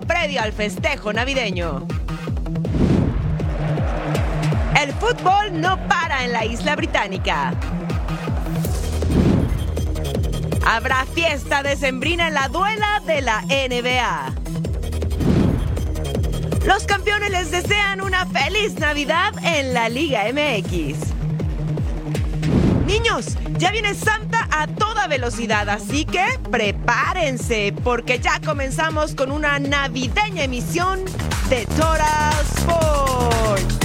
Previo al festejo navideño. El fútbol no para en la isla británica. Habrá fiesta decembrina en la duela de la NBA. Los campeones les desean una feliz Navidad en la Liga MX. Niños, ya viene Santa a toda velocidad, así que prepárense porque ya comenzamos con una navideña emisión de Total Sports.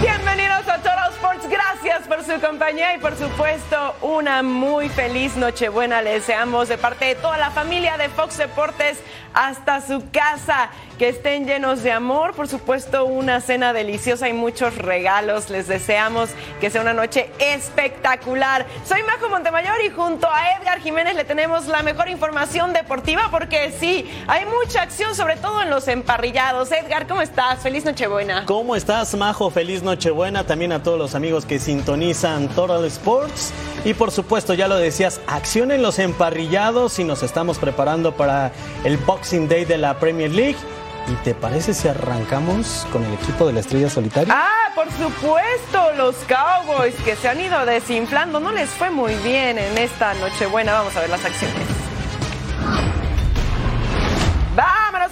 Bienvenidos a Total Gracias por su compañía y por supuesto una muy feliz Nochebuena les deseamos de parte de toda la familia de Fox Deportes hasta su casa. Que estén llenos de amor, por supuesto una cena deliciosa y muchos regalos. Les deseamos que sea una noche espectacular. Soy Majo Montemayor y junto a Edgar Jiménez le tenemos la mejor información deportiva porque sí, hay mucha acción, sobre todo en los emparrillados. Edgar, ¿cómo estás? Feliz Nochebuena. ¿Cómo estás, Majo? Feliz Nochebuena también a todos los amigos que sintonizan Total Sports. Y por supuesto, ya lo decías, acción en los emparrillados y nos estamos preparando para el Boxing Day de la Premier League. ¿Y te parece si arrancamos con el equipo de la Estrella Solitaria? Ah, por supuesto, los Cowboys que se han ido desinflando. No les fue muy bien en esta Nochebuena. Vamos a ver las acciones.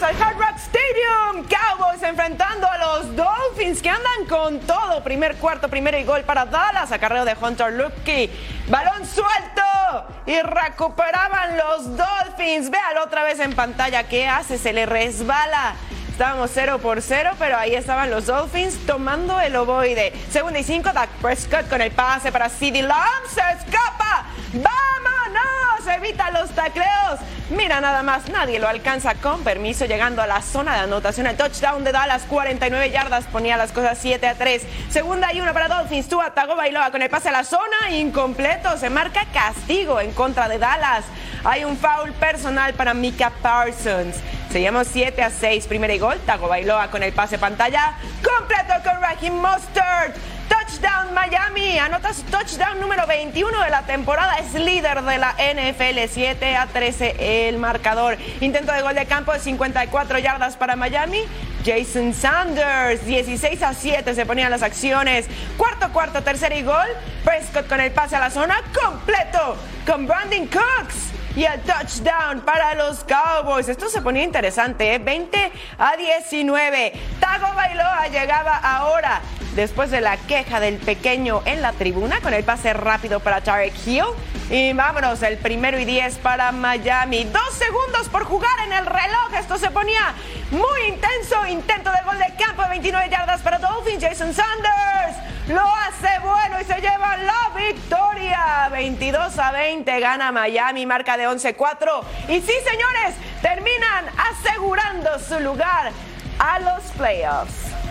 Al Hard Rock Stadium. Cowboys enfrentando a los Dolphins que andan con todo. Primer cuarto, primero y gol para Dallas. Acarreo de Hunter Lupke. Balón suelto. Y recuperaban los Dolphins. Véalo otra vez en pantalla. ¿Qué hace? Se le resbala. Estábamos 0 por 0, pero ahí estaban los Dolphins tomando el ovoide. Segunda y 5, Dak Prescott con el pase para CeeDee Lamb. Se escapa. ¡Vámonos! Evita los tacleos. Mira nada más, nadie lo alcanza con permiso llegando a la zona de anotación. El touchdown de Dallas, 49 yardas, ponía las cosas 7 a 3. Segunda y 1 para Dolphins. Tua Tagovailoa con el pase a la zona, incompleto. Se marca castigo en contra de Dallas. Hay un foul personal para Mika Parsons. Seguimos 7 a 6, primera y gol. Tagovailoa con el pase pantalla. Completo con Raheem Mustard. Touchdown Miami, anota su touchdown número 21 de la temporada, es líder de la NFL, 7 a 13 el marcador. Intento de gol de campo de 54 yardas para Miami. Jason Sanders, 16 a 7 se ponían las acciones. Cuarto, cuarto, tercer y gol. Prescott con el pase a la zona completo con Brandon Cooks. Y el touchdown para los Cowboys. Esto se ponía interesante, ¿eh? 20 a 19. Tago Bailoa llegaba ahora después de la queja del pequeño en la tribuna con el pase rápido para Tarek Hill. Y vámonos, el primero y 10 para Miami. Dos segundos por jugar en el reloj. Esto se ponía muy intenso. Intento de gol de campo de 29 yardas para Dolphins. Jason Sanders lo hace bueno y se lleva la victoria. 22 a 20 gana Miami, marca de 11-4. Y sí, señores, terminan asegurando su lugar a los playoffs.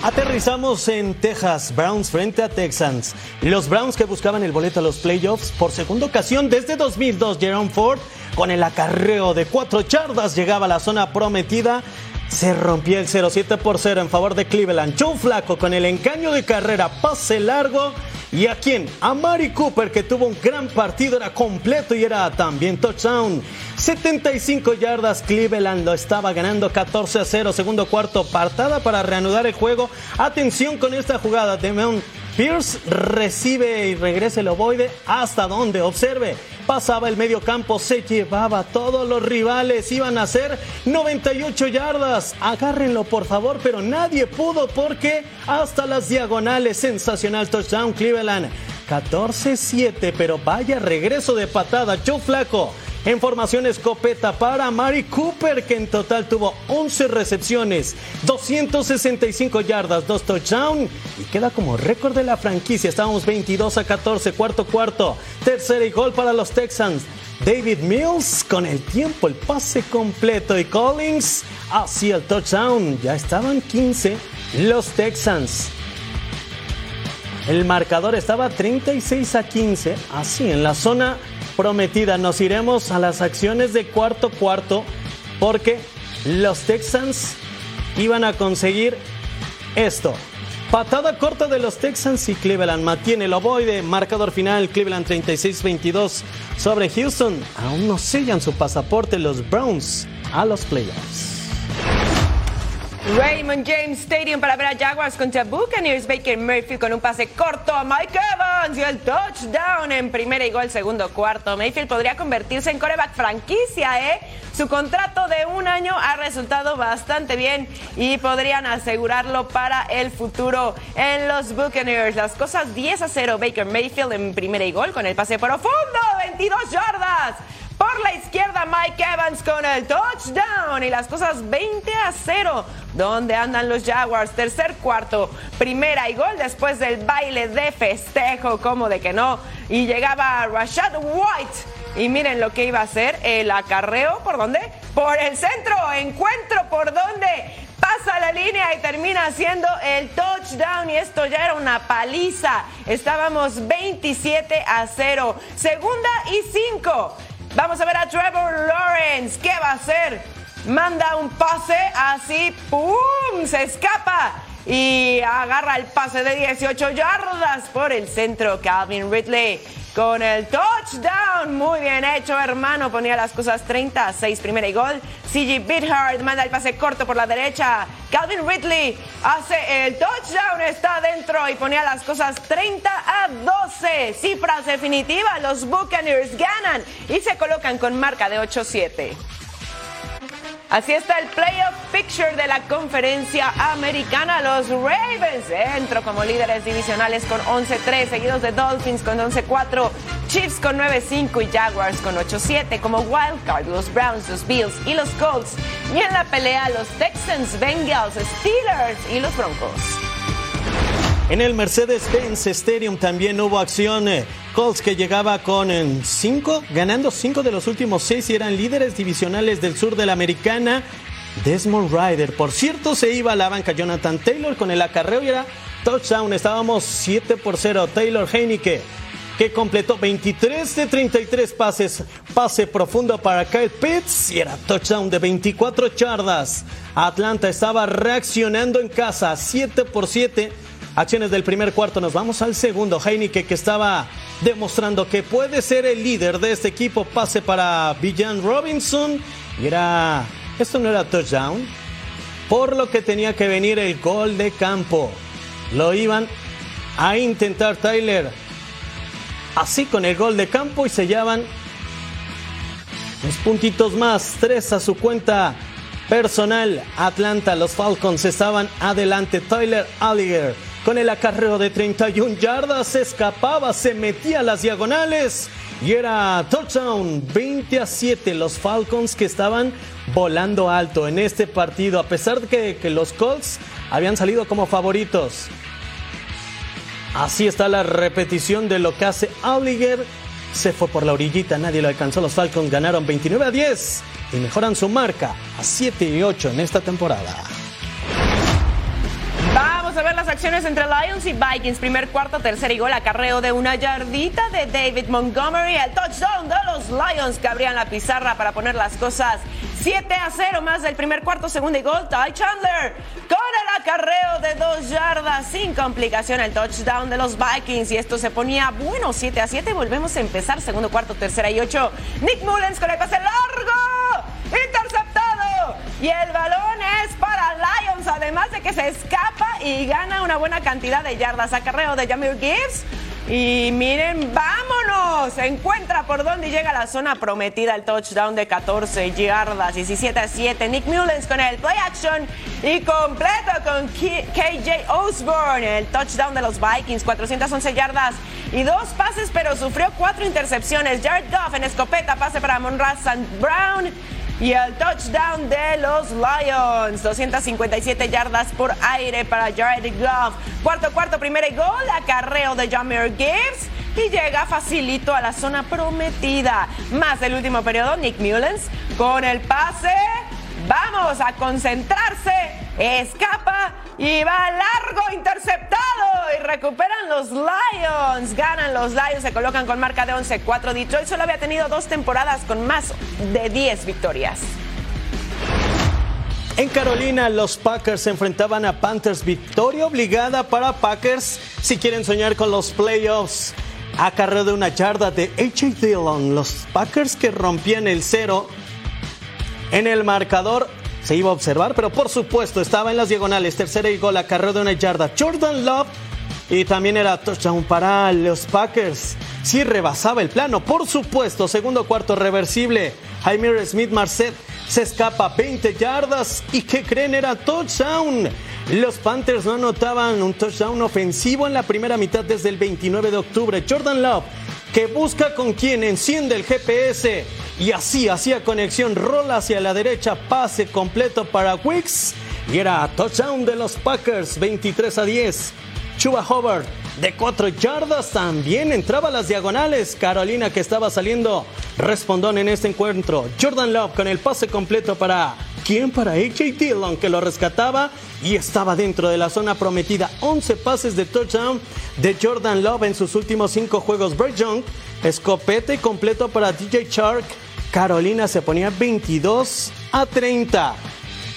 Aterrizamos en Texas, Browns frente a Texans. Los Browns que buscaban el boleto a los playoffs por segunda ocasión desde 2002, Jerome Ford con el acarreo de cuatro yardas llegaba a la zona prometida. Se rompió el 0-7 por 0 en favor de Cleveland. Joe Flaco con el engaño de carrera, pase largo. ¿Y a quién? A Mari Cooper, que tuvo un gran partido, era completo y era también touchdown. 75 yardas, Cleveland lo estaba ganando 14 a 0. Segundo cuarto, partada para reanudar el juego. Atención con esta jugada. Demon Pierce recibe y regresa el ovoide hasta donde, observe, pasaba el medio campo, se llevaba todos los rivales, iban a ser 98 yardas. Agárrenlo por favor, pero nadie pudo porque hasta las diagonales, sensacional touchdown Cleveland. 14-7, pero vaya regreso de patada. Joe Flaco en formación escopeta para Mari Cooper, que en total tuvo 11 recepciones, 265 yardas, 2 touchdowns y queda como récord de la franquicia. Estábamos 22 a 14, cuarto cuarto, tercer y gol para los Texans. David Mills con el tiempo, el pase completo y Collins hacia el touchdown. Ya estaban 15 los Texans. El marcador estaba 36 a 15, así en la zona prometida. Nos iremos a las acciones de cuarto cuarto porque los Texans iban a conseguir esto. Patada corta de los Texans y Cleveland mantiene el ovoide. Marcador final, Cleveland 36-22 sobre Houston. Aún no sellan su pasaporte los Browns a los playoffs. Raymond James Stadium para ver a Jaguars contra Buccaneers. Baker Mayfield con un pase corto a Mike Evans y el touchdown en primera y gol segundo cuarto. Mayfield podría convertirse en coreback franquicia, ¿eh? Su contrato de un año ha resultado bastante bien y podrían asegurarlo para el futuro en los Buccaneers. Las cosas 10 a 0. Baker Mayfield en primera y gol con el pase profundo, 22 yardas. Por la izquierda, Mike Evans con el touchdown y las cosas 20 a 0. ¿Dónde andan los Jaguars? Tercer cuarto, primera y gol después del baile de festejo, como de que no. Y llegaba Rashad White. Y miren lo que iba a hacer el acarreo. ¿Por dónde? Por el centro. Encuentro por dónde pasa la línea y termina haciendo el touchdown y esto ya era una paliza. Estábamos 27 a 0. Segunda y 5. Vamos a ver a Trevor Lawrence. ¿Qué va a hacer? Manda un pase así, ¡pum! Se escapa y agarra el pase de 18 yardas por el centro. Calvin Ridley con el touchdown. Muy bien hecho, hermano. Ponía las cosas 30 a 6, primera y gol. CG Bithard manda el pase corto por la derecha. Calvin Ridley hace el touchdown, está dentro y ponía las cosas 30 a 12. Cifras definitivas, los Buccaneers ganan y se colocan con marca de 8-7. Así está el playoff picture de la conferencia americana. Los Ravens entro como líderes divisionales con 11-3, seguidos de Dolphins con 11-4, Chiefs con 9-5 y Jaguars con 8-7 como wildcard. Los Browns, los Bills y los Colts. Y en la pelea los Texans, Bengals, Steelers y los Broncos. En el Mercedes-Benz Stadium también hubo acción. Eh, Colts que llegaba con 5, ganando 5 de los últimos 6 y eran líderes divisionales del sur de la americana. Desmond Ryder, por cierto, se iba a la banca Jonathan Taylor con el acarreo y era touchdown. Estábamos 7 por 0. Taylor Heineke que completó 23 de 33 pases. Pase profundo para Kyle Pitts y era touchdown de 24 yardas. Atlanta estaba reaccionando en casa 7 por 7 Acciones del primer cuarto, nos vamos al segundo. Heineke que estaba demostrando que puede ser el líder de este equipo. Pase para Villan Robinson. Y era. Esto no era touchdown. Por lo que tenía que venir el gol de campo. Lo iban a intentar Tyler. Así con el gol de campo y sellaban los puntitos más. Tres a su cuenta personal. Atlanta, los Falcons estaban adelante. Tyler Alliger con el acarreo de 31 yardas, se escapaba, se metía a las diagonales y era touchdown 20 a 7. Los Falcons que estaban volando alto en este partido, a pesar de que, los Colts habían salido como favoritos. Así está la repetición de lo que hace Alliger. Se fue por la orillita, nadie lo alcanzó. Los Falcons ganaron 29 a 10 y mejoran su marca a 7 y 8 en esta temporada a ver las acciones entre Lions y Vikings. Primer cuarto, tercer y gol, acarreo de una yardita de David Montgomery. El touchdown de los Lions que abrían la pizarra para poner las cosas 7 a 0 más del primer cuarto, segundo y gol. Ty Chandler con el acarreo de dos yardas sin complicación. El touchdown de los Vikings y esto se ponía bueno 7 a 7. Volvemos a empezar segundo cuarto, tercera y ocho. Nick Mullens con el pase largo. Y el balón es para Lions, además de que se escapa y gana una buena cantidad de yardas. Acarreo de Jamir Gibbs. Y miren, vámonos. encuentra por dónde llega la zona prometida el touchdown de 14 yardas, 17 a 7. Nick Mullens con el play action y completo con KJ Osborne. El touchdown de los Vikings, 411 yardas y dos pases, pero sufrió cuatro intercepciones. Jared Goff en escopeta, pase para Monra St. Brown. Y el touchdown de los Lions, 257 yardas por aire para Jared Goff. Cuarto, cuarto, primera y gol, acarreo de Jameer Gibbs y llega facilito a la zona prometida. Más del último periodo, Nick Mullens con el pase. Vamos a concentrarse. Escapa y va largo, interceptado. Y recuperan los Lions. Ganan los Lions, se colocan con marca de 11-4. Detroit solo había tenido dos temporadas con más de 10 victorias. En Carolina, los Packers se enfrentaban a Panthers. Victoria obligada para Packers si quieren soñar con los playoffs. A carrera de una yarda de H.A. Dillon, los Packers que rompían el cero en el marcador se iba a observar, pero por supuesto estaba en las diagonales. Tercera y gol a carrera de una yarda. Jordan Love y también era touchdown para los Packers. Sí rebasaba el plano, por supuesto. Segundo cuarto reversible. Jaime Smith Marcet se escapa 20 yardas. ¿Y qué creen? Era touchdown. Los Panthers no anotaban un touchdown ofensivo en la primera mitad desde el 29 de octubre. Jordan Love, que busca con quien enciende el GPS y así hacía conexión, rola hacia la derecha, pase completo para Wicks y era touchdown de los Packers, 23 a 10. Chuba Hobart de 4 yardas también entraba a las diagonales. Carolina que estaba saliendo respondón en este encuentro. Jordan Love con el pase completo para ¿quién? Para AJ Dillon que lo rescataba y estaba dentro de la zona prometida. 11 pases de touchdown de Jordan Love en sus últimos 5 juegos. Bryce Young, escopete completo para DJ Shark. Carolina se ponía 22 a 30.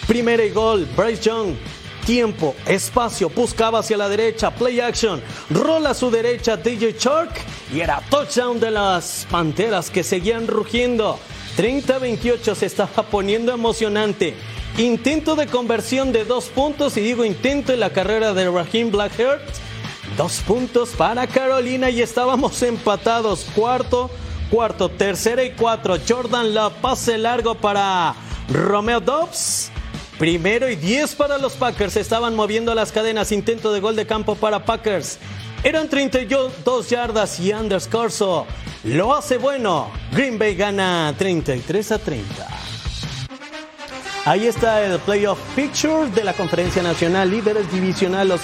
Primera y gol, Bryce Young tiempo, espacio, buscaba hacia la derecha, play action, rola a su derecha DJ Shark y era touchdown de las Panteras que seguían rugiendo. 30-28 se estaba poniendo emocionante. Intento de conversión de dos puntos y digo intento en la carrera de Raheem Blackheart. Dos puntos para Carolina y estábamos empatados. Cuarto, cuarto, tercera y cuatro. Jordan Love, pase largo para Romeo Dobbs. Primero y 10 para los Packers. Estaban moviendo las cadenas. Intento de gol de campo para Packers. Eran 32 yardas y Anders Corso lo hace bueno. Green Bay gana 33 a 30. Ahí está el playoff picture de la Conferencia Nacional, líderes divisional los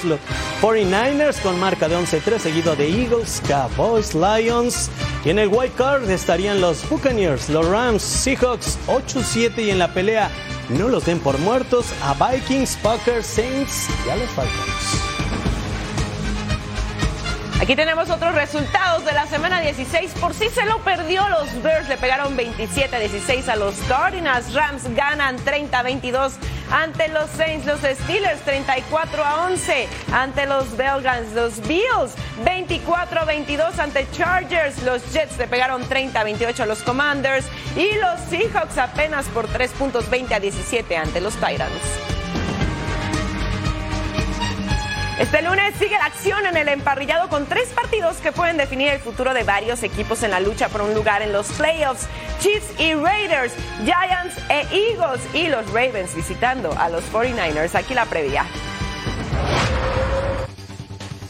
49ers con marca de 11-3, seguido de Eagles, Cowboys, Lions. Y en el wild card estarían los Buccaneers, los Rams, Seahawks 8-7 y en la pelea no los den por muertos a Vikings, Packers, Saints y a los Falcons. Aquí tenemos otros resultados de la semana 16. Por si se lo perdió, los Bears le pegaron 27-16 a los Cardinals. Rams ganan 30-22 ante los Saints. Los Steelers 34 11 ante los Belgans. Los Bills 24-22 ante Chargers. Los Jets le pegaron 30-28 a los Commanders. Y los Seahawks apenas por 3 puntos 20 a 17 ante los Titans. Este lunes sigue la acción en el emparrillado con tres partidos que pueden definir el futuro de varios equipos en la lucha por un lugar en los playoffs. Chiefs y Raiders, Giants e Eagles y los Ravens visitando a los 49ers. Aquí la previa.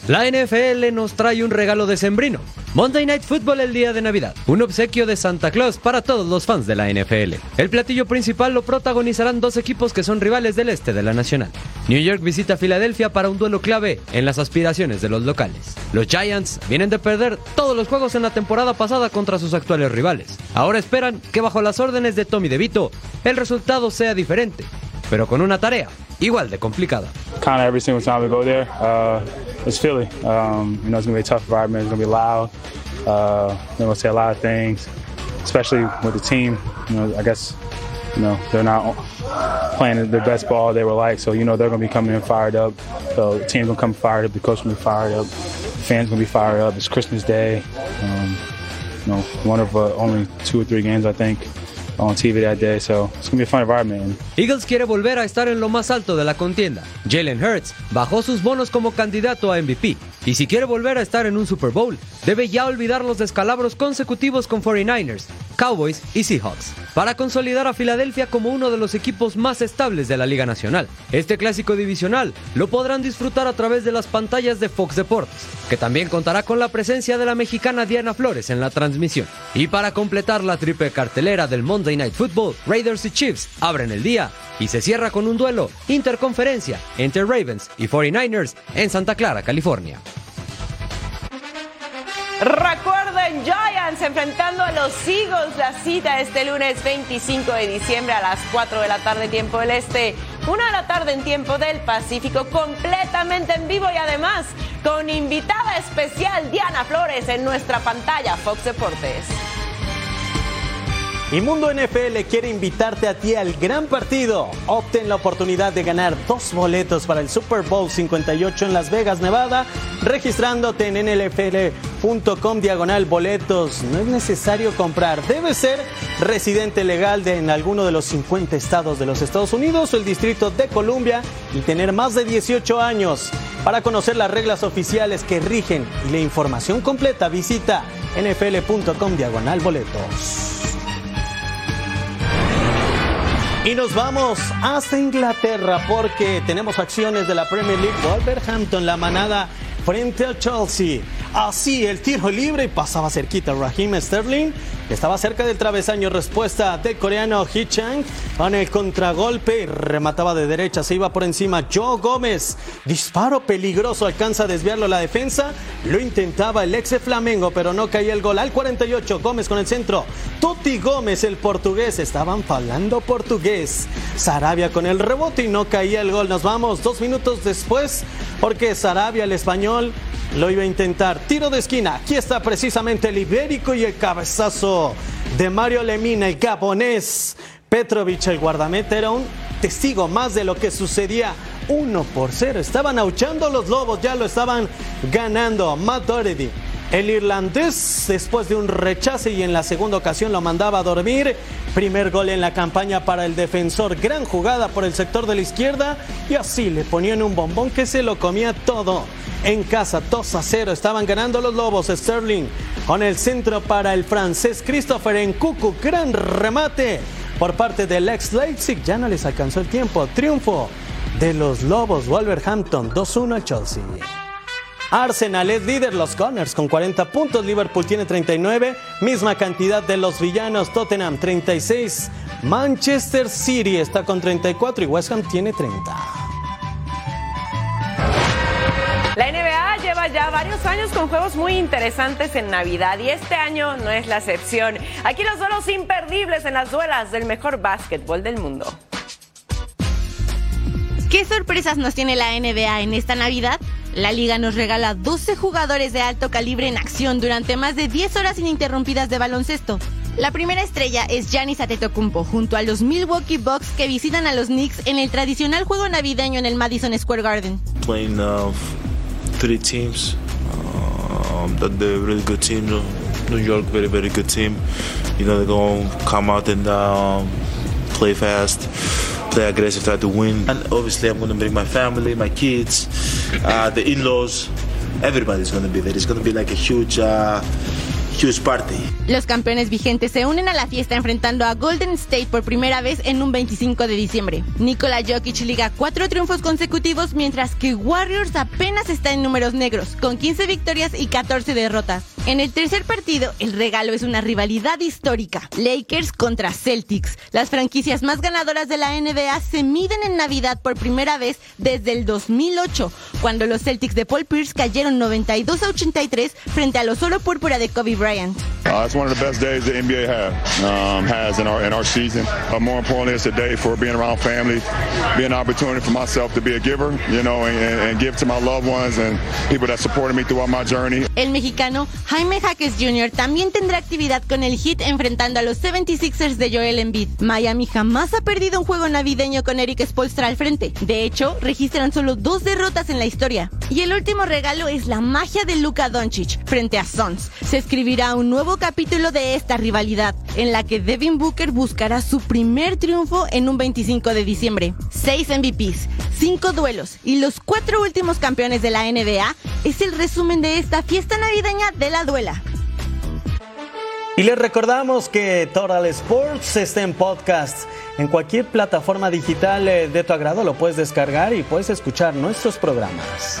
La NFL nos trae un regalo de sembrino. Monday Night Football el día de Navidad. Un obsequio de Santa Claus para todos los fans de la NFL. El platillo principal lo protagonizarán dos equipos que son rivales del este de la Nacional. New York visita Filadelfia para un duelo clave en las aspiraciones de los locales. Los Giants vienen de perder todos los juegos en la temporada pasada contra sus actuales rivales. Ahora esperan que bajo las órdenes de Tommy DeVito el resultado sea diferente, pero con una tarea igual de complicada. It's Philly. Um, you know, it's gonna be a tough environment. It's gonna be loud. Uh, they're gonna say a lot of things, especially with the team. You know, I guess you know they're not playing their best ball they were like. So you know they're gonna be coming in fired up. So the team's gonna come fired up. The coach gonna be fired up. The fans gonna be fired up. It's Christmas Day. Um, you know, one of uh, only two or three games I think on TV that day, so it's gonna be a fun environment. Eagles quiere volver a estar en lo más alto de la contienda. Jalen Hurts bajó sus bonos como candidato a MVP. Y si quiere volver a estar en un Super Bowl, debe ya olvidar los descalabros consecutivos con 49ers, Cowboys y Seahawks, para consolidar a Filadelfia como uno de los equipos más estables de la Liga Nacional. Este clásico divisional lo podrán disfrutar a través de las pantallas de Fox Deportes, que también contará con la presencia de la mexicana Diana Flores en la transmisión. Y para completar la triple cartelera del Monday Night Football, Raiders y Chiefs abren el día y se cierra con un duelo interconferencia entre Ravens y 49ers en Santa Clara, California. Recuerden, Giants enfrentando a los Eagles. La cita este lunes 25 de diciembre a las 4 de la tarde, tiempo del Este, 1 de la tarde en tiempo del Pacífico, completamente en vivo y además con invitada especial Diana Flores en nuestra pantalla Fox Deportes. Y Mundo NFL quiere invitarte a ti al gran partido. Obtén la oportunidad de ganar dos boletos para el Super Bowl 58 en Las Vegas, Nevada, registrándote en nlfl.com diagonal boletos. No es necesario comprar, debes ser residente legal de en alguno de los 50 estados de los Estados Unidos o el Distrito de Columbia y tener más de 18 años. Para conocer las reglas oficiales que rigen y la información completa, visita nfl.com diagonal boletos. Y nos vamos hasta Inglaterra porque tenemos acciones de la Premier League. Wolverhampton, la manada frente al Chelsea. Así el tiro libre pasaba cerquita Raheem Sterling. Estaba cerca del travesaño. Respuesta del coreano Hee Chang con el contragolpe. Remataba de derecha. Se iba por encima Joe Gómez. Disparo peligroso. Alcanza a desviarlo la defensa. Lo intentaba el ex Flamengo, pero no caía el gol. Al 48. Gómez con el centro. Tuti Gómez, el portugués. Estaban hablando portugués. Sarabia con el rebote y no caía el gol. Nos vamos dos minutos después porque Sarabia, el español, lo iba a intentar. Tiro de esquina. Aquí está precisamente el ibérico y el cabezazo de Mario Lemina, el gabonés. Petrovic, el guardameta, era un testigo más de lo que sucedía. 1 por 0. Estaban auchando los lobos, ya lo estaban ganando. Matt Doherty, el irlandés, después de un rechace y en la segunda ocasión lo mandaba a dormir. Primer gol en la campaña para el defensor. Gran jugada por el sector de la izquierda. Y así le ponían un bombón que se lo comía todo. En casa, 2 a 0. Estaban ganando los Lobos. Sterling con el centro para el francés Christopher en Cucu. Gran remate por parte del ex Leipzig. Ya no les alcanzó el tiempo. Triunfo de los Lobos. Wolverhampton 2-1 al Chelsea. Arsenal es líder, los Gunners con 40 puntos, Liverpool tiene 39, misma cantidad de los villanos, Tottenham 36, Manchester City está con 34 y West Ham tiene 30. La NBA lleva ya varios años con juegos muy interesantes en Navidad y este año no es la excepción. Aquí los duelos imperdibles en las duelas del mejor básquetbol del mundo. ¿Qué sorpresas nos tiene la NBA en esta Navidad? La liga nos regala 12 jugadores de alto calibre en acción durante más de 10 horas ininterrumpidas de baloncesto. La primera estrella es Giannis Antetokounmpo junto a los Milwaukee Bucks que visitan a los Knicks en el tradicional juego navideño en el Madison Square Garden. Playing uh, three teams, um, that they're really good team. New York, very very good team. You know they're going come out and um, play fast. Play aggressive, try to win. And obviously, I'm going to bring my family, my kids, uh, the in-laws. Everybody's going to be there. It's going to be like a huge, uh, Los campeones vigentes se unen a la fiesta enfrentando a Golden State por primera vez en un 25 de diciembre. Nikola Jokic liga cuatro triunfos consecutivos mientras que Warriors apenas está en números negros, con 15 victorias y 14 derrotas. En el tercer partido, el regalo es una rivalidad histórica. Lakers contra Celtics. Las franquicias más ganadoras de la NBA se miden en Navidad por primera vez desde el 2008, cuando los Celtics de Paul Pierce cayeron 92 a 83 frente a los oro púrpura de Kobe Bryant. Uh, it's one of the best days the NBA have, um, has in our in our season. Uh, more importantly, it's a day for being around family, be an opportunity for myself to be a giver, you know, and, and give to my loved ones and people that supported me throughout my journey. El mexicano Jaime Jaques Jr. también tendrá actividad con el Heat enfrentando a los 76ers de Joel Embiid. Miami jamás ha perdido un juego navideño con Eric Spoelstra al frente. De hecho, registran solo dos derrotas en la historia. Y el último regalo es la magia de Luka Doncic frente a Suns. Se escribirá un nuevo capítulo de esta rivalidad, en la que Devin Booker buscará su primer triunfo en un 25 de diciembre. Seis MVPs, cinco duelos y los cuatro últimos campeones de la NBA es el resumen de esta fiesta navideña de la duela. Y les recordamos que Total Sports está en podcast. En cualquier plataforma digital eh, de tu agrado lo puedes descargar y puedes escuchar nuestros programas.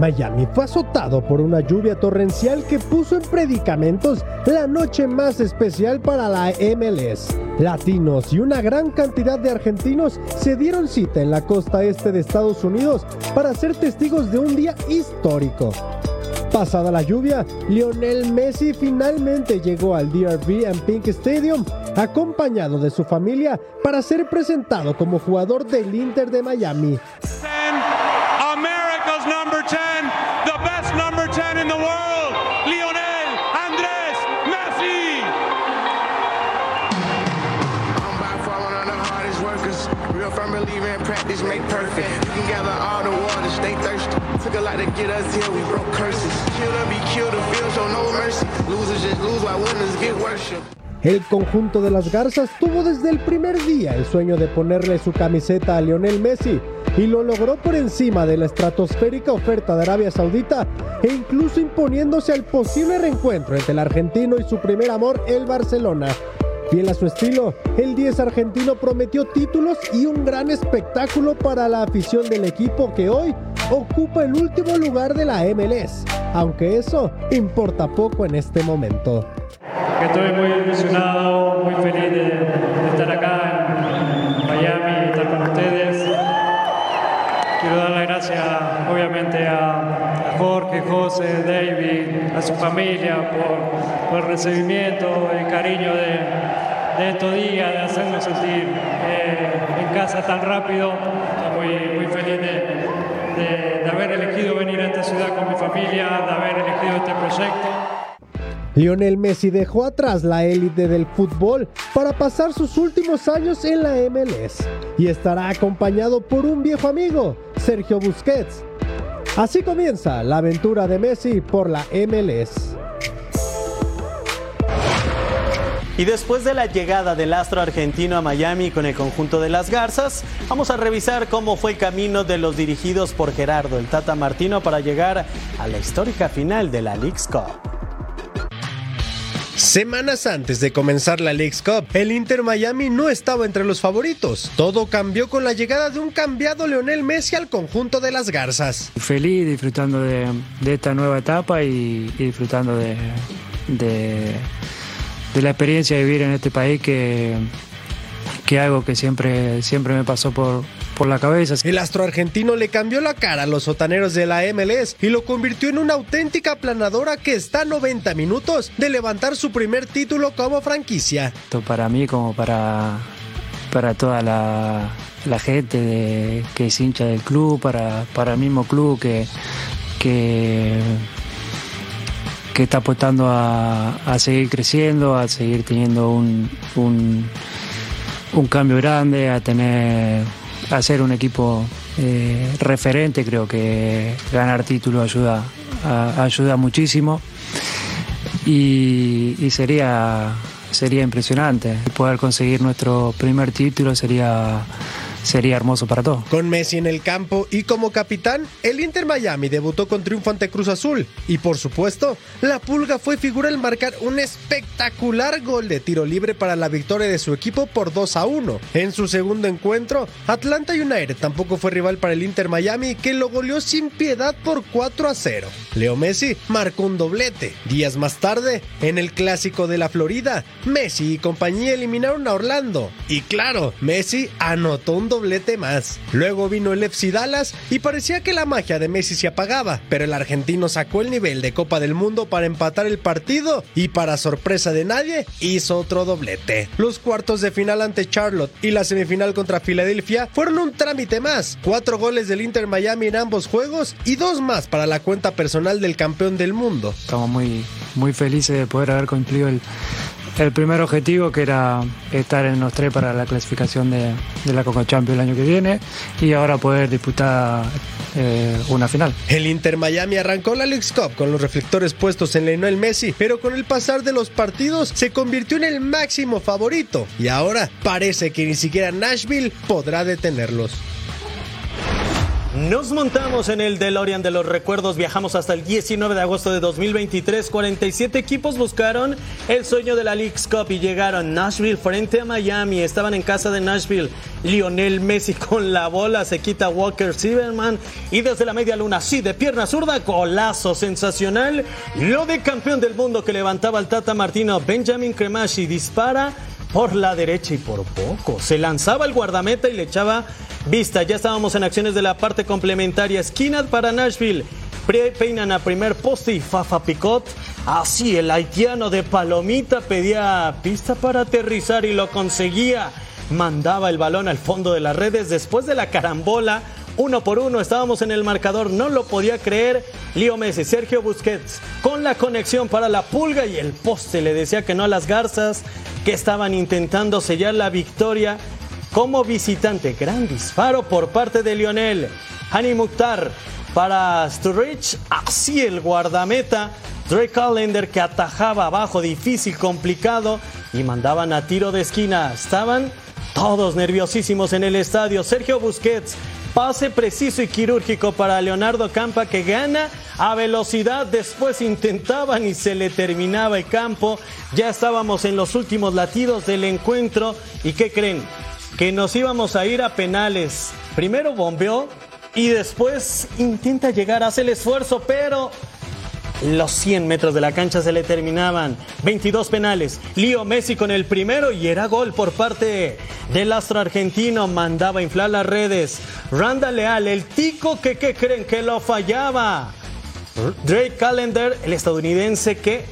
Miami fue azotado por una lluvia torrencial que puso en predicamentos la noche más especial para la MLS. Latinos y una gran cantidad de argentinos se dieron cita en la costa este de Estados Unidos para ser testigos de un día histórico. Pasada la lluvia, Lionel Messi finalmente llegó al DRV and Pink Stadium acompañado de su familia para ser presentado como jugador del Inter de Miami. El conjunto de las Garzas tuvo desde el primer día el sueño de ponerle su camiseta a Lionel Messi y lo logró por encima de la estratosférica oferta de Arabia Saudita e incluso imponiéndose al posible reencuentro entre el argentino y su primer amor, el Barcelona. Fiel a su estilo, el 10 argentino prometió títulos y un gran espectáculo para la afición del equipo que hoy ocupa el último lugar de la MLS, aunque eso importa poco en este momento. Estoy muy emocionado, muy feliz de, de estar acá en Miami estar con ustedes. Quiero dar las gracias, obviamente, a Jorge, José, David, a su familia por, por el recibimiento, el cariño de, de estos días, de hacernos sentir eh, en casa tan rápido. Estoy muy, muy feliz de, de, de haber elegido venir a esta ciudad con mi familia, de haber elegido este proyecto. Lionel Messi dejó atrás la élite del fútbol para pasar sus últimos años en la MLS y estará acompañado por un viejo amigo, Sergio Busquets. Así comienza la aventura de Messi por la MLS. Y después de la llegada del astro argentino a Miami con el conjunto de las Garzas, vamos a revisar cómo fue el camino de los dirigidos por Gerardo el Tata Martino para llegar a la histórica final de la League's Cup. Semanas antes de comenzar la League's Cup, el Inter Miami no estaba entre los favoritos. Todo cambió con la llegada de un cambiado Leonel Messi al conjunto de las Garzas. Feliz disfrutando de, esta nueva etapa y, disfrutando de, la experiencia de vivir en este país que, que algo que siempre, siempre me pasó por, por la cabeza. El astro argentino le cambió la cara a los sotaneros de la MLS y lo convirtió en una auténtica planadora que está a 90 minutos de levantar su primer título como franquicia. Esto para mí como para, para toda la, la gente de, que es hincha del club, para, para el mismo club que, que, que está apostando a, a, seguir creciendo, a seguir teniendo un, un, un cambio grande, a tener a ser un equipo eh, referente, creo que ganar título ayuda, ayuda muchísimo y, y, sería, sería impresionante. Poder conseguir nuestro primer título sería, sería hermoso para todos. Con Messi en el campo y como capitán, el Inter Miami debutó con triunfo ante Cruz Azul. Y por supuesto, la Pulga fue figura al marcar un espectacular gol de tiro libre para la victoria de su equipo por 2 a 1. En su segundo encuentro, Atlanta United tampoco fue rival para el Inter Miami, que lo goleó sin piedad por 4 a 0. Leo Messi marcó un doblete. Días más tarde, en el clásico de la Florida, Messi y compañía eliminaron a Orlando. Y claro, Messi anotó un doblete más. Luego vino el FC Dallas y parecía que la magia de Messi se apagaba, pero el argentino sacó el nivel de Copa del Mundo para empatar el partido y para sorpresa de nadie, hizo otro doblete. Los cuartos de final ante Charlotte y la semifinal contra Filadelfia fueron un trámite más. Cuatro goles del Inter Miami en ambos juegos y dos más para la cuenta personal del campeón del mundo. Estamos muy, muy felices de poder haber cumplido el, el primer objetivo que era estar en los tres para la clasificación de, la Coca Champions el año que viene y ahora poder disputar eh, una final. El Inter Miami arrancó la League's Cup con los reflectores puestos en Lionel Messi, pero con el pasar de los partidos se convirtió en el máximo favorito y ahora parece que ni siquiera Nashville podrá detenerlos. Nos montamos en el DeLorean de los recuerdos, viajamos hasta el 19 de agosto de 2023. 47 equipos buscaron el sueño de la League's Cup y llegaron Nashville frente a Miami. Estaban en casa de Nashville. Lionel Messi con la bola, se quita Walker Zimmerman y desde la media luna, sí, de pierna zurda, golazo sensacional. Lo de campeón del mundo que levantaba el Tata Martino, Benjamin Cremashi, dispara por la derecha y por poco. Se lanzaba el guardameta y le echaba vista. Ya estábamos en acciones de la parte complementaria. Esquina para Nashville. Peinan a primer poste y Fafa Picot. Así el haitiano de Palomita pedía pista para aterrizar y lo conseguía. Mandaba el balón al fondo de las redes después de la carambola. Uno por uno estábamos en el marcador, no lo podía creer. Leo Messi, Sergio Busquets con la conexión para la pulga y el poste le decía que no a las garzas que estaban intentando sellar la victoria como visitante. Gran disparo por parte de Lionel. Hani Mukhtar para Sturridge. Así el guardameta. Drake Callender que atajaba abajo, difícil, complicado. Y mandaban a tiro de esquina. Estaban todos nerviosísimos en el estadio. Sergio Busquets. Pase preciso y quirúrgico para Leonardo Campa que gana a velocidad. Después intentaban y se le terminaba el campo. Ya estábamos en los últimos latidos del encuentro. ¿Y qué creen? Que nos íbamos a ir a penales. Primero bombeó y después intenta llegar, hace el esfuerzo, pero los 100 metros de la cancha se le terminaban. 22 penales. Lío Messi con el primero y era gol por parte del astro argentino. Mandaba inflar las redes. Randa Leal, el tico que, ¿qué creen que lo fallaba. Drake Callender, el estadounidense que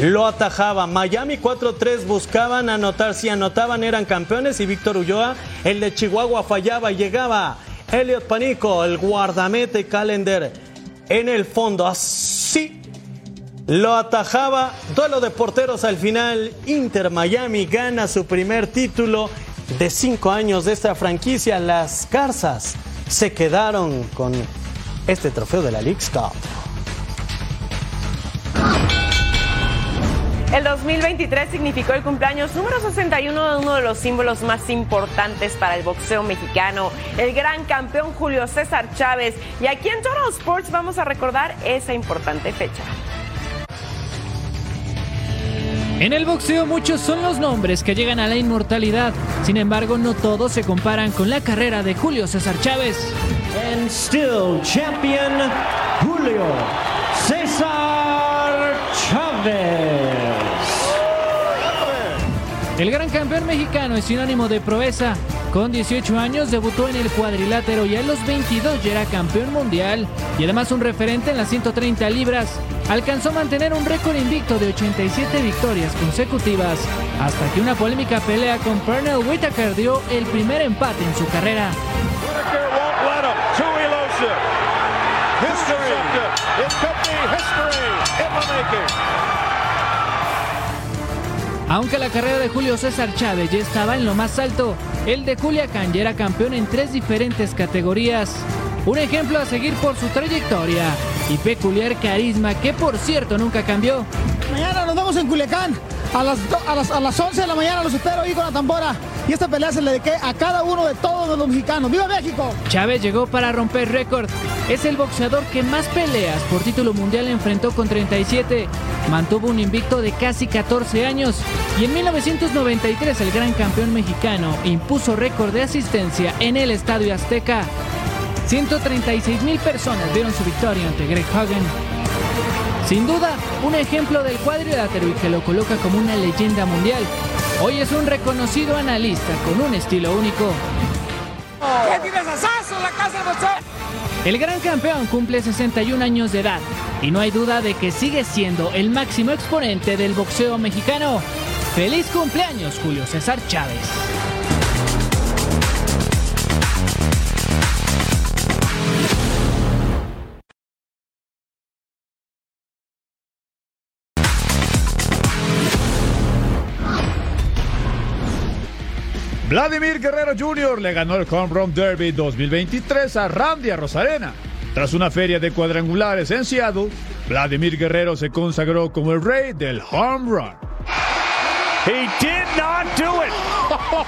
lo atajaba. Miami 4-3 buscaban anotar. Si anotaban eran campeones y Víctor Ulloa, el de Chihuahua, fallaba y llegaba. Elliot Panico, el guardamete Callender en el fondo. Así lo atajaba. Duelo de porteros al final. Inter Miami gana su primer título de cinco años de esta franquicia. Las Garzas se quedaron con este trofeo de la League's Cup. El 2023 significó el cumpleaños número 61 de uno de los símbolos más importantes para el boxeo mexicano, el gran campeón Julio César Chávez. Y aquí en Total Sports vamos a recordar esa importante fecha. En el boxeo muchos son los nombres que llegan a la inmortalidad. Sin embargo, no todos se comparan con la carrera de Julio César Chávez. And still champion Julio César Chávez. El gran campeón mexicano es sinónimo de proeza. Con 18 años debutó en el cuadrilátero y a los 22 ya era campeón mundial y además un referente en las 130 libras. Alcanzó a mantener un récord invicto de 87 victorias consecutivas hasta que una polémica pelea con Pernell Whitaker dio el primer empate en su carrera. Aunque la carrera de Julio César Chávez ya estaba en lo más alto, el de Culiacán ya era campeón en tres diferentes categorías. Un ejemplo a seguir por su trayectoria y peculiar carisma que por cierto nunca cambió. Mañana nos vemos en Culiacán. A las, a, las, a las 11 de la mañana los espero ahí con la tambora. y esta pelea se le dediqué a cada uno de todos los mexicanos. ¡Viva México! Chávez llegó para romper récord. Es el boxeador que más peleas por título mundial enfrentó con 37. Mantuvo un invicto de casi 14 años y en 1993 el gran campeón mexicano impuso récord de asistencia en el Estadio Azteca. 136 mil personas vieron su victoria ante Greg Hagen. Sin duda, un ejemplo del cuadrilátero y que lo coloca como una leyenda mundial. Hoy es un reconocido analista con un estilo único. El gran campeón cumple 61 años de edad y no hay duda de que sigue siendo el máximo exponente del boxeo mexicano. ¡Feliz cumpleaños, Julio César Chávez! Vladimir Guerrero Jr. le ganó el Home Run Derby 2023 a Randy Rosarena. Tras una feria de cuadrangulares en Seattle, Vladimir Guerrero se consagró como el rey del home run. He did not do it.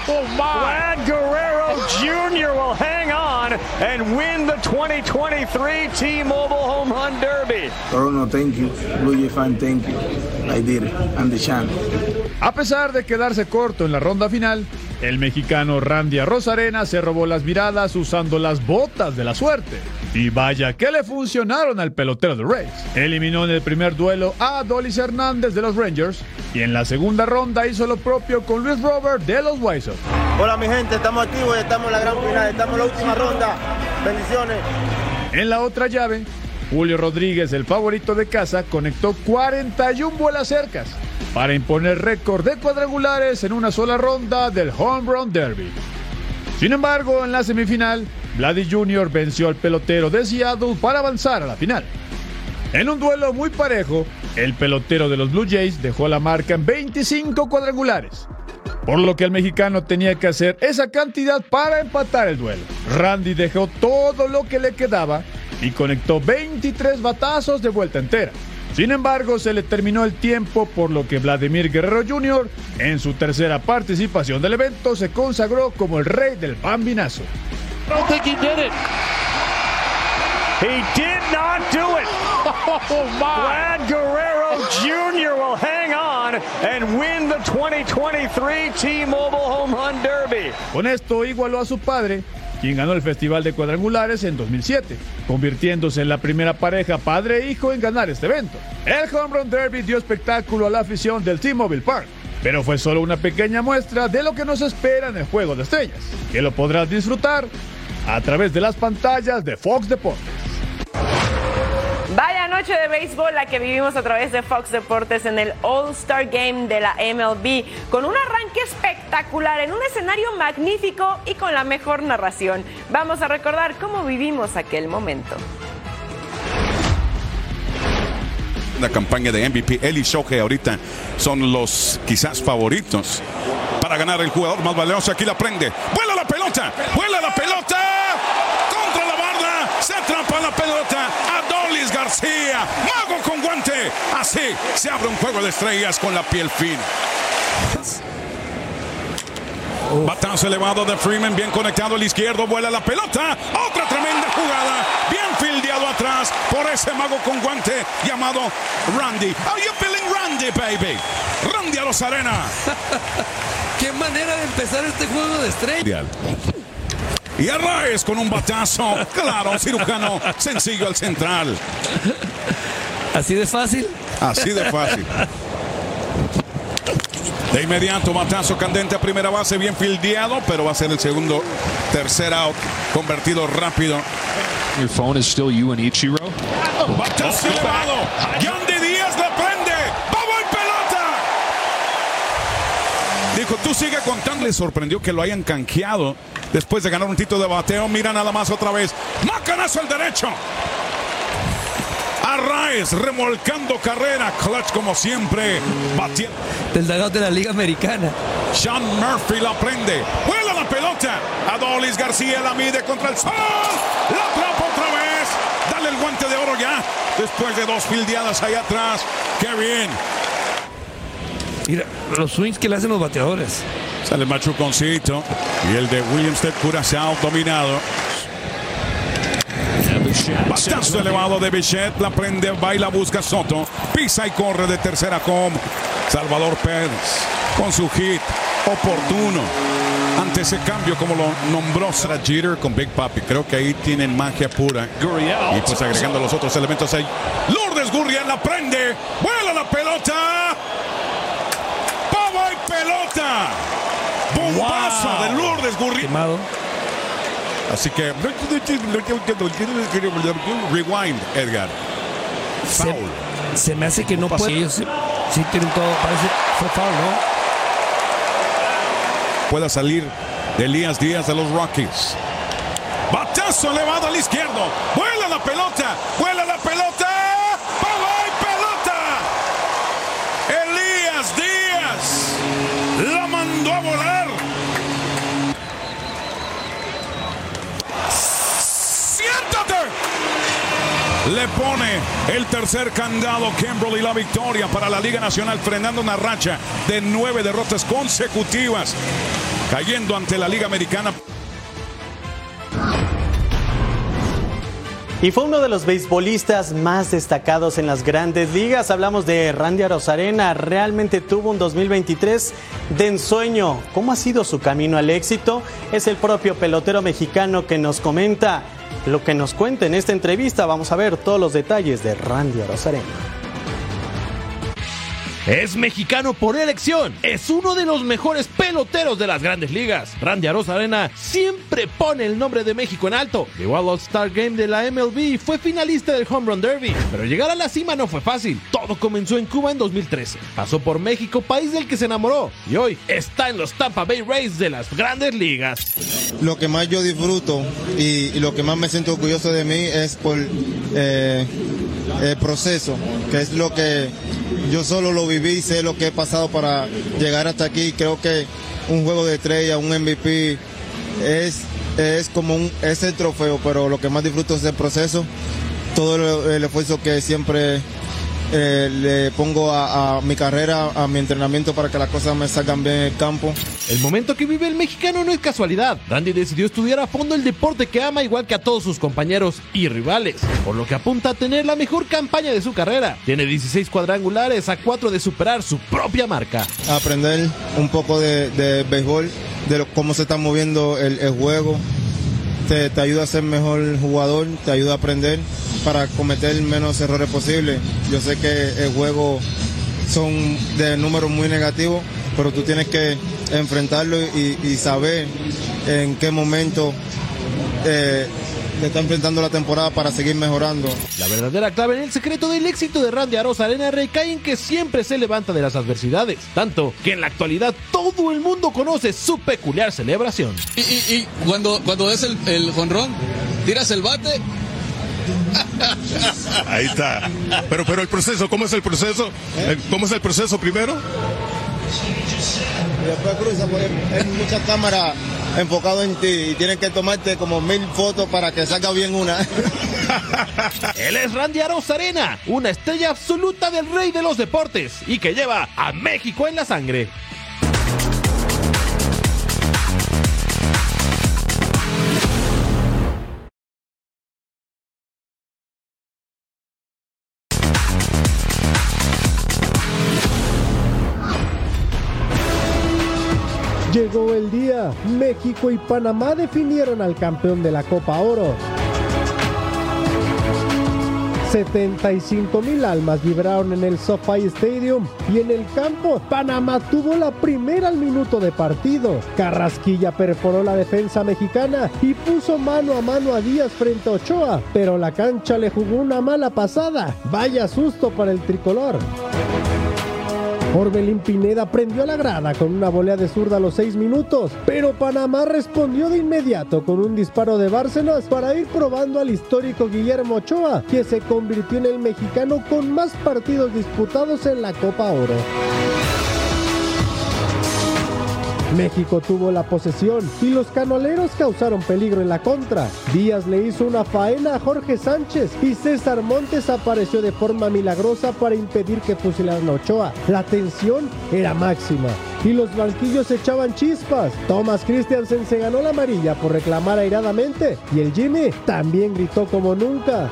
Oh, Vlad Guerrero Jr. will hang on and win the 2023 T-Mobile Home Run Derby. Toronto, thank you. Blue Jay fan, thank you. I did it. I'm the champ. A pesar de quedarse corto en la ronda final, el mexicano Randy Rosarena se robó las miradas usando las botas de la suerte. Y vaya que le funcionaron al pelotero de Rays. Eliminó en el primer duelo a Adolis Hernández de los Rangers y en la segunda ronda hizo lo propio con Luis Robert de los White Sox. Hola mi gente, estamos activos y estamos en la gran final, estamos en la última ronda. Bendiciones. En la otra llave, Julio Rodríguez, el favorito de casa, conectó 41 bolas cercas para imponer récord de cuadrangulares en una sola ronda del Home Run Derby. Sin embargo, en la semifinal, Vladdy Jr. venció al pelotero de Seattle para avanzar a la final. En un duelo muy parejo, el pelotero de los Blue Jays dejó la marca en 25 cuadrangulares, por lo que el mexicano tenía que hacer esa cantidad para empatar el duelo. Randy dejó todo lo que le quedaba y conectó 23 batazos de vuelta entera. Sin embargo, se le terminó el tiempo, por lo que Vladimir Guerrero Jr., en su tercera participación del evento, se consagró como el rey del bambinazo. I don't think he did it. He did not do it. Oh, my. Vlad Guerrero Jr. will hang on and win the 2023 T-Mobile Home Run Derby. Con esto igualó a su padre, quien ganó el Festival de Cuadrangulares en 2007, convirtiéndose en la primera pareja padre e hijo en ganar este evento. El Home Run Derby dio espectáculo a la afición del T-Mobile Park, pero fue solo una pequeña muestra de lo que nos espera en el Juego de Estrellas, que lo podrás disfrutar a través de las pantallas de Fox Deportes. Vaya noche de béisbol la que vivimos a través de Fox Deportes en el All-Star Game de la MLB, con un arranque espectacular en un escenario magnífico y con la mejor narración. Vamos a recordar cómo vivimos aquel momento. La campaña de MVP, Eli Shohei ahorita son los quizás favoritos para ganar el jugador más valioso. Aquí la prende, vuela la pelota, vuela la pelota contra la barda, se atrapa la pelota. Adolis García, mago con guante. Así se abre un juego de estrellas con la piel fina. Batazo elevado de Freeman, bien conectado al izquierdo, vuela la pelota. Otra tremenda jugada, bien fildeado atrás por ese mago con guante llamado Randy. Are you feeling Randy, baby? Randy a los arena. Qué manera de empezar este juego de estrellas. Y Arraez con un batazo. Claro, cirujano sencillo al central. ¿Así de fácil? Así de fácil. De inmediato, batazo candente a primera base, bien fildeado, pero va a ser el segundo, tercer out, convertido rápido. Your phone is still you and Ichiro. Batazo elevado. Yandy Díaz la prende. ¡Vamos en pelota! Dijo, tú sigue contando. Le sorprendió que lo hayan canjeado después de ganar un título de bateo. Mira nada más otra vez. Macanazo al derecho. Arraez remolcando carrera. Clutch como siempre. Batiendo. Del dugout de la Liga Americana. Sean Murphy la prende. Vuela la pelota. Adolis García la mide contra el sol. La atrapa otra vez. Dale el guante de oro ya. Después de dos fildeadas ahí atrás. Qué bien. Mira, los swings que le hacen los bateadores. Sale machuconcito y el de Williamstead Curazao dominado. Batazo elevado de Bichette, la prende, baila, busca Soto, pisa y corre de tercera com. Salvador Pérez con su hit oportuno ante ese cambio como lo nombró Sarah Jeter con Big Papi. Creo que ahí tienen magia pura. Y pues agregando los otros elementos ahí. Lourdes Gurriel la prende, vuela la pelota. Pava y pelota. Bombazo de Lourdes Gurriel. Así que rewind, Edgar. Se, se me hace que no puede. Sí, sí tienen todo. Parece fue foul, ¿no? Pueda salir de Elías Díaz de los Rockies. Batazo elevado al izquierdo. Vuela la pelota. Vuela la pelota. Le pone el tercer candado Kimberly la victoria para la Liga Nacional, frenando una racha de nueve derrotas consecutivas, cayendo ante la Liga Americana. Y fue uno de los beisbolistas más destacados en las grandes ligas. Hablamos de Randy Arozarena. Realmente tuvo un 2023 de ensueño. ¿Cómo ha sido su camino al éxito? Es el propio pelotero mexicano que nos comenta lo que nos cuenta en esta entrevista. Vamos a ver todos los detalles de Randy Arozarena. Es mexicano por elección. Es uno de los mejores peloteros de las grandes ligas. Randy Arozarena siempre pone el nombre de México en alto. Llegó al All-Star Game de la MLB y fue finalista del Home Run Derby. Pero llegar a la cima no fue fácil. Todo comenzó en Cuba en 2013. Pasó por México, país del que se enamoró. Y hoy está en los Tampa Bay Rays de las grandes ligas. Lo que más yo disfruto y, lo que más me siento orgulloso de mí es por eh, el proceso, que es lo que yo solo lo viví, sé lo que he pasado para llegar hasta aquí. Creo que un juego de estrella, un MVP, es, es como un, es el trofeo, pero lo que más disfruto es el proceso, todo el, el esfuerzo que siempre eh, le pongo a, a mi carrera, a mi entrenamiento para que las cosas me salgan bien en el campo. El momento que vive el mexicano no es casualidad. Randy decidió estudiar a fondo el deporte que ama igual que a todos sus compañeros y rivales, por lo que apunta a tener la mejor campaña de su carrera. Tiene 16 cuadrangulares a 4 de superar su propia marca. Aprender un poco de, de béisbol, de lo- cómo se está moviendo el, el juego, te, ayuda a ser mejor jugador, te ayuda a aprender para cometer menos errores posibles. Yo sé que el juego son de números muy negativos, pero tú tienes que enfrentarlo y, y saber en qué momento eh, te está enfrentando la temporada para seguir mejorando. La verdadera clave en el secreto del éxito de Randy Arozarena recae en que siempre se levanta de las adversidades, tanto que en la actualidad todo el mundo conoce su peculiar celebración. Y, y- y cuando, cuando es el, el jonrón, tiras el bate. Ahí está. Pero, pero el proceso, ¿cómo es el proceso? Eh, ¿Cómo es el proceso primero? Después cruza, porque hay muchas cámaras enfocadas en ti y tienen que tomarte como mil fotos para que salga bien una. Él es Randy Arozarena, una estrella absoluta del rey de los deportes y que lleva a México en la sangre. El día. México y Panamá definieron al campeón de la Copa Oro. 75 mil almas vibraron en el SoFi Stadium y en el campo Panamá tuvo la primera al minuto de partido. Carrasquilla perforó la defensa mexicana y puso mano a mano a Díaz frente a Ochoa, pero la cancha le jugó una mala pasada. Vaya susto para el tricolor. Orbelín Pineda prendió a la grada con una volea de zurda a los seis minutos, pero Panamá respondió de inmediato con un disparo de Bárcenas para ir probando al histórico Guillermo Ochoa, que se convirtió en el mexicano con más partidos disputados en la Copa Oro. México tuvo la posesión y los canoleros causaron peligro en la contra. Díaz le hizo una faena a Jorge Sánchez y César Montes apareció de forma milagrosa para impedir que fusilaran a Ochoa. La tensión era máxima y los banquillos echaban chispas. Thomas Christiansen se ganó la amarilla por reclamar airadamente y el Jimmy también gritó como nunca.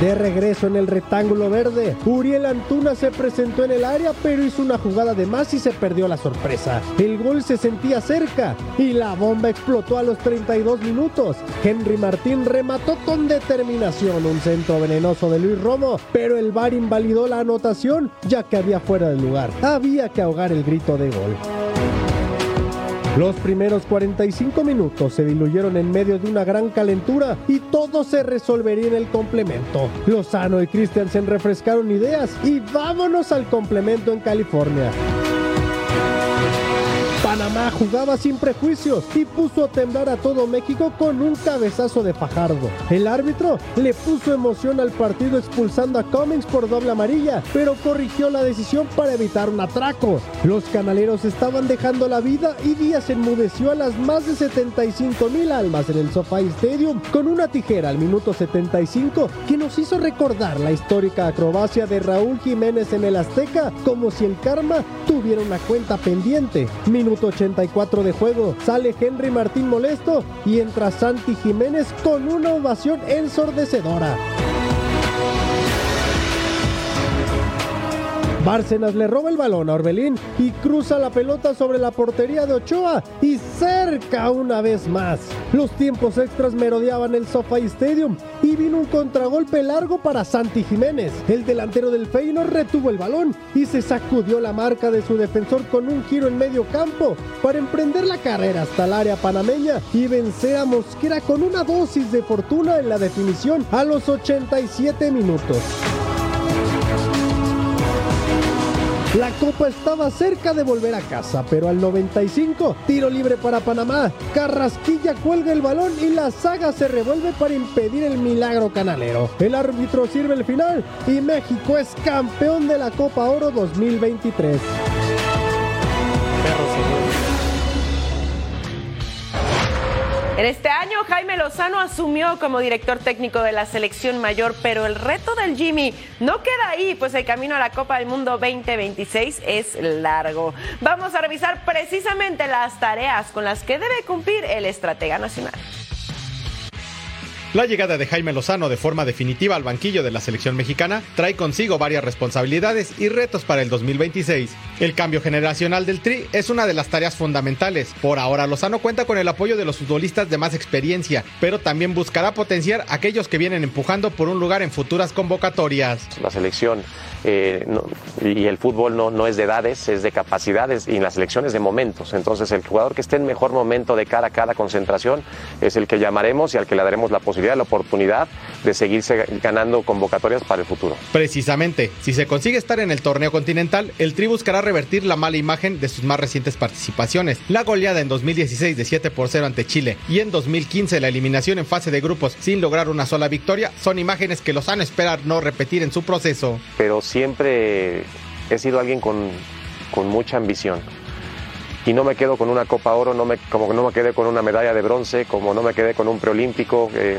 De regreso en el rectángulo verde, Uriel Antuna se presentó en el área, pero hizo una jugada de más y se perdió la sorpresa. El gol se sentía cerca y la bomba explotó a los 32 minutos. Henry Martín remató con determinación un centro venenoso de Luis Romo, pero el VAR invalidó la anotación ya que había fuera del lugar. Había que ahogar el grito de gol. Los primeros 45 minutos se diluyeron en medio de una gran calentura y todo se resolvería en el complemento. Lozano y Christiansen refrescaron ideas y vámonos al complemento en California. Panamá jugaba sin prejuicios y puso a temblar a todo México con un cabezazo de Fajardo. El árbitro le puso emoción al partido expulsando a Cummings por doble amarilla, pero corrigió la decisión para evitar un atraco. Los canaleros estaban dejando la vida y Díaz enmudeció a las más de 75 mil almas en el SoFi Stadium con una tijera al minuto 75 que nos hizo recordar la histórica acrobacia de Raúl Jiménez en el Azteca como si el karma tuviera una cuenta pendiente. Minuto 84 de juego. Sale Henry Martín molesto y entra Santi Jiménez con una ovación ensordecedora. Bárcenas le roba el balón a Orbelín y cruza la pelota sobre la portería de Ochoa y cerca una vez más. Los tiempos extras merodeaban el SoFi Stadium y vino un contragolpe largo para Santi Jiménez. El delantero del Feyenoord retuvo el balón y se sacudió la marca de su defensor con un giro en medio campo para emprender la carrera hasta el área panameña y vencer a Mosquera con una dosis de fortuna en la definición a los 87 minutos. La copa estaba cerca de volver a casa, pero al 95, tiro libre para Panamá. Carrasquilla cuelga el balón y la saga se revuelve para impedir el milagro canalero. El árbitro sirve el final y México es campeón de la Copa Oro 2023. En este año, Jaime Lozano asumió como director técnico de la selección mayor, pero el reto del Jimmy no queda ahí, pues el camino a la Copa del Mundo 2026 es largo. Vamos a revisar precisamente las tareas con las que debe cumplir el estratega nacional. La llegada de Jaime Lozano de forma definitiva al banquillo de la selección mexicana trae consigo varias responsabilidades y retos para el 2026. El cambio generacional del Tri es una de las tareas fundamentales. Por ahora, Lozano cuenta con el apoyo de los futbolistas de más experiencia, pero también buscará potenciar a aquellos que vienen empujando por un lugar en futuras convocatorias. La selección eh, y el fútbol no, no es de edades, es de capacidades y en la selección es de momentos. Entonces, el jugador que esté en mejor momento de cara a cada concentración es el que llamaremos y al que le daremos la posibilidad, la oportunidad de seguirse ganando convocatorias para el futuro. Precisamente, si se consigue estar en el torneo continental, el Tri buscará revertir la mala imagen de sus más recientes participaciones. La goleada en 2016 de 7 por 0 ante Chile y en 2015 la eliminación en fase de grupos sin lograr una sola victoria son imágenes que Lozano espera no repetir en su proceso. Pero siempre he sido alguien con, con mucha ambición y no me quedo con una Copa Oro, no me, como no me quedé con una medalla de bronce, como no me quedé con un preolímpico. Eh,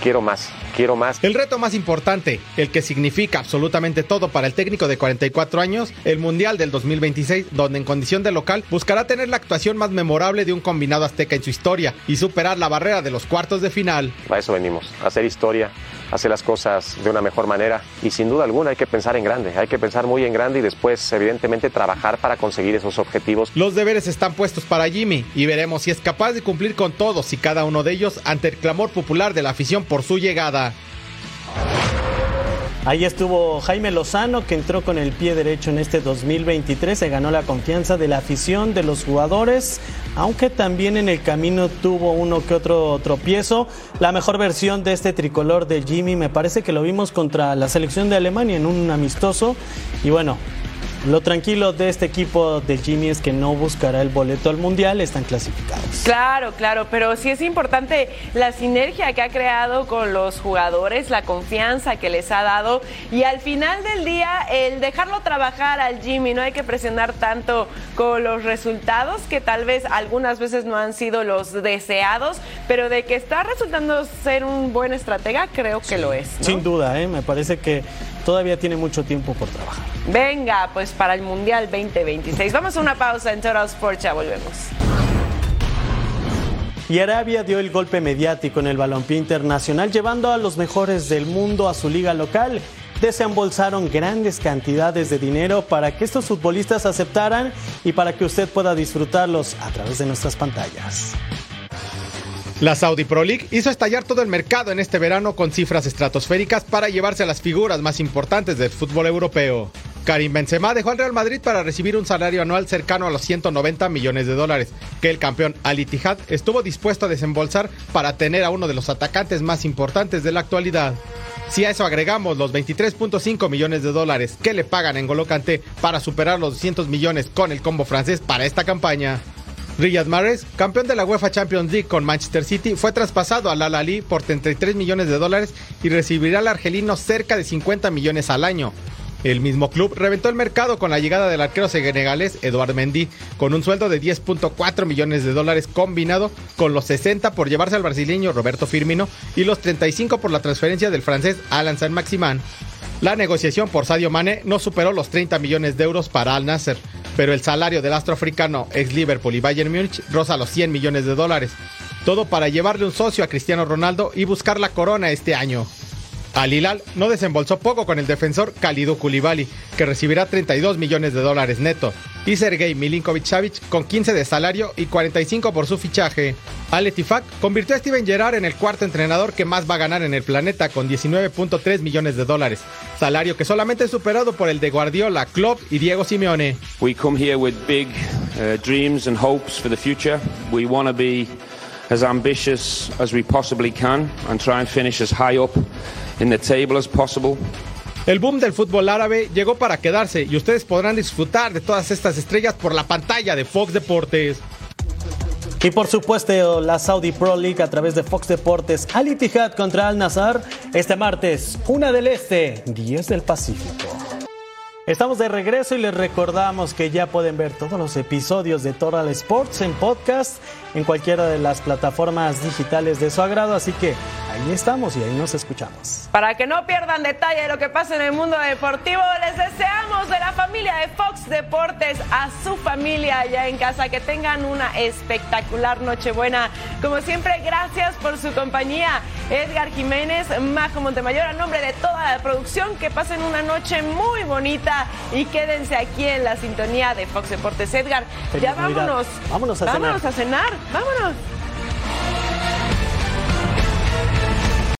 quiero más, quiero más. El reto más importante, el que significa absolutamente todo para el técnico de 44 años, el Mundial del 2026, donde en condición de local buscará tener la actuación más memorable de un combinado azteca en su historia y superar la barrera de los cuartos de final. A eso venimos, a hacer historia, hacer las cosas de una mejor manera y sin duda alguna hay que pensar en grande, hay que pensar muy en grande y después evidentemente trabajar para conseguir esos objetivos. Los deberes están puestos para Jimmy y veremos si es capaz de cumplir con todos y cada uno de ellos ante el clamor popular de la afición por su llegada. Ahí estuvo Jaime Lozano, que entró con el pie derecho en este 2023, se ganó la confianza de la afición, de los jugadores, aunque también en el camino tuvo uno que otro tropiezo. La mejor versión de este tricolor de Jimmy me parece que lo vimos contra la selección de Alemania en un amistoso. Y bueno, Lo tranquilo de este equipo de Jimmy es que no buscará el boleto al Mundial, están clasificados. Claro, claro, pero sí es importante la sinergia que ha creado con los jugadores, la confianza que les ha dado y al final del día el dejarlo trabajar al Jimmy, no hay que presionar tanto con los resultados que tal vez algunas veces no han sido los deseados, pero de que está resultando ser un buen estratega, creo que lo es. ¿no? Sin duda, ¿eh? me parece que todavía tiene mucho tiempo por trabajar. Venga, pues para el Mundial 2026. Vamos a una pausa en Total Sports, ya volvemos. Y Arabia dio el golpe mediático en el balompié internacional, llevando a los mejores del mundo a su liga local. Desembolsaron grandes cantidades de dinero para que estos futbolistas aceptaran y para que usted pueda disfrutarlos a través de nuestras pantallas. La Saudi Pro League hizo estallar todo el mercado en este verano con cifras estratosféricas para llevarse a las figuras más importantes del fútbol europeo. Karim Benzema dejó al Real Madrid para recibir un salario anual cercano a los 190 millones de dólares, que el campeón Al Ittihad estuvo dispuesto a desembolsar para tener a uno de los atacantes más importantes de la actualidad. Si a eso agregamos los 23.5 millones de dólares que le pagan en Golo Kanté para superar los 200 millones con el combo francés para esta campaña. Riyad Mahrez, campeón de la UEFA Champions League con Manchester City, fue traspasado al Al Ahly por 33 millones de dólares y recibirá al argelino cerca de 50 millones al año. El mismo club reventó el mercado con la llegada del arquero senegalés Eduard Mendy, con un sueldo de 10.4 millones de dólares combinado con los 60 por llevarse al brasileño Roberto Firmino y los 35 por la transferencia del francés Alan Saint-Maximin. La negociación por Sadio Mane no superó los 30 millones de euros para Al Nasser, pero el salario del astro africano ex Liverpool y Bayern Múnich roza los 100 millones de dólares. Todo para llevarle un socio a Cristiano Ronaldo y buscar la corona este año. Al Hilal no desembolsó poco con el defensor Kalidou Koulibaly, que recibirá 32 millones de dólares neto, y Sergei Milinkovic-Savic con 15 de salario y 45 por su fichaje. Al Ettifaq convirtió a Steven Gerrard en el cuarto entrenador que más va a ganar en el planeta con 19.3 millones de dólares, salario que solamente es superado por el de Guardiola, Klopp y Diego Simeone. We come here with big uh, dreams and hopes for the future. We want to be as ambitious as we possibly can and try and finish as high up in the table as possible. El boom del fútbol árabe llegó para quedarse y ustedes podrán disfrutar de todas estas estrellas por la pantalla de Fox Deportes. Y por supuesto, la Saudi Pro League a través de Fox Deportes Al Ittihad contra Al Nazar este martes, una del Este, 10 del Pacífico. Estamos de regreso y les recordamos que ya pueden ver todos los episodios de Total Sports en podcast en cualquiera de las plataformas digitales de su agrado, así que ahí estamos y ahí nos escuchamos. Para que no pierdan detalle de lo que pasa en el mundo deportivo, les deseamos de la familia de Fox Deportes a su familia allá en casa que tengan una espectacular Nochebuena. Como siempre, gracias por su compañía. Edgar Jiménez, Majo Montemayor, a nombre de toda la producción, que pasen una noche muy bonita y quédense aquí en la sintonía de Fox Deportes. Edgar, Feliz ya Navidad. vámonos. Vámonos a cenar. Vámonos a cenar. Vámonos.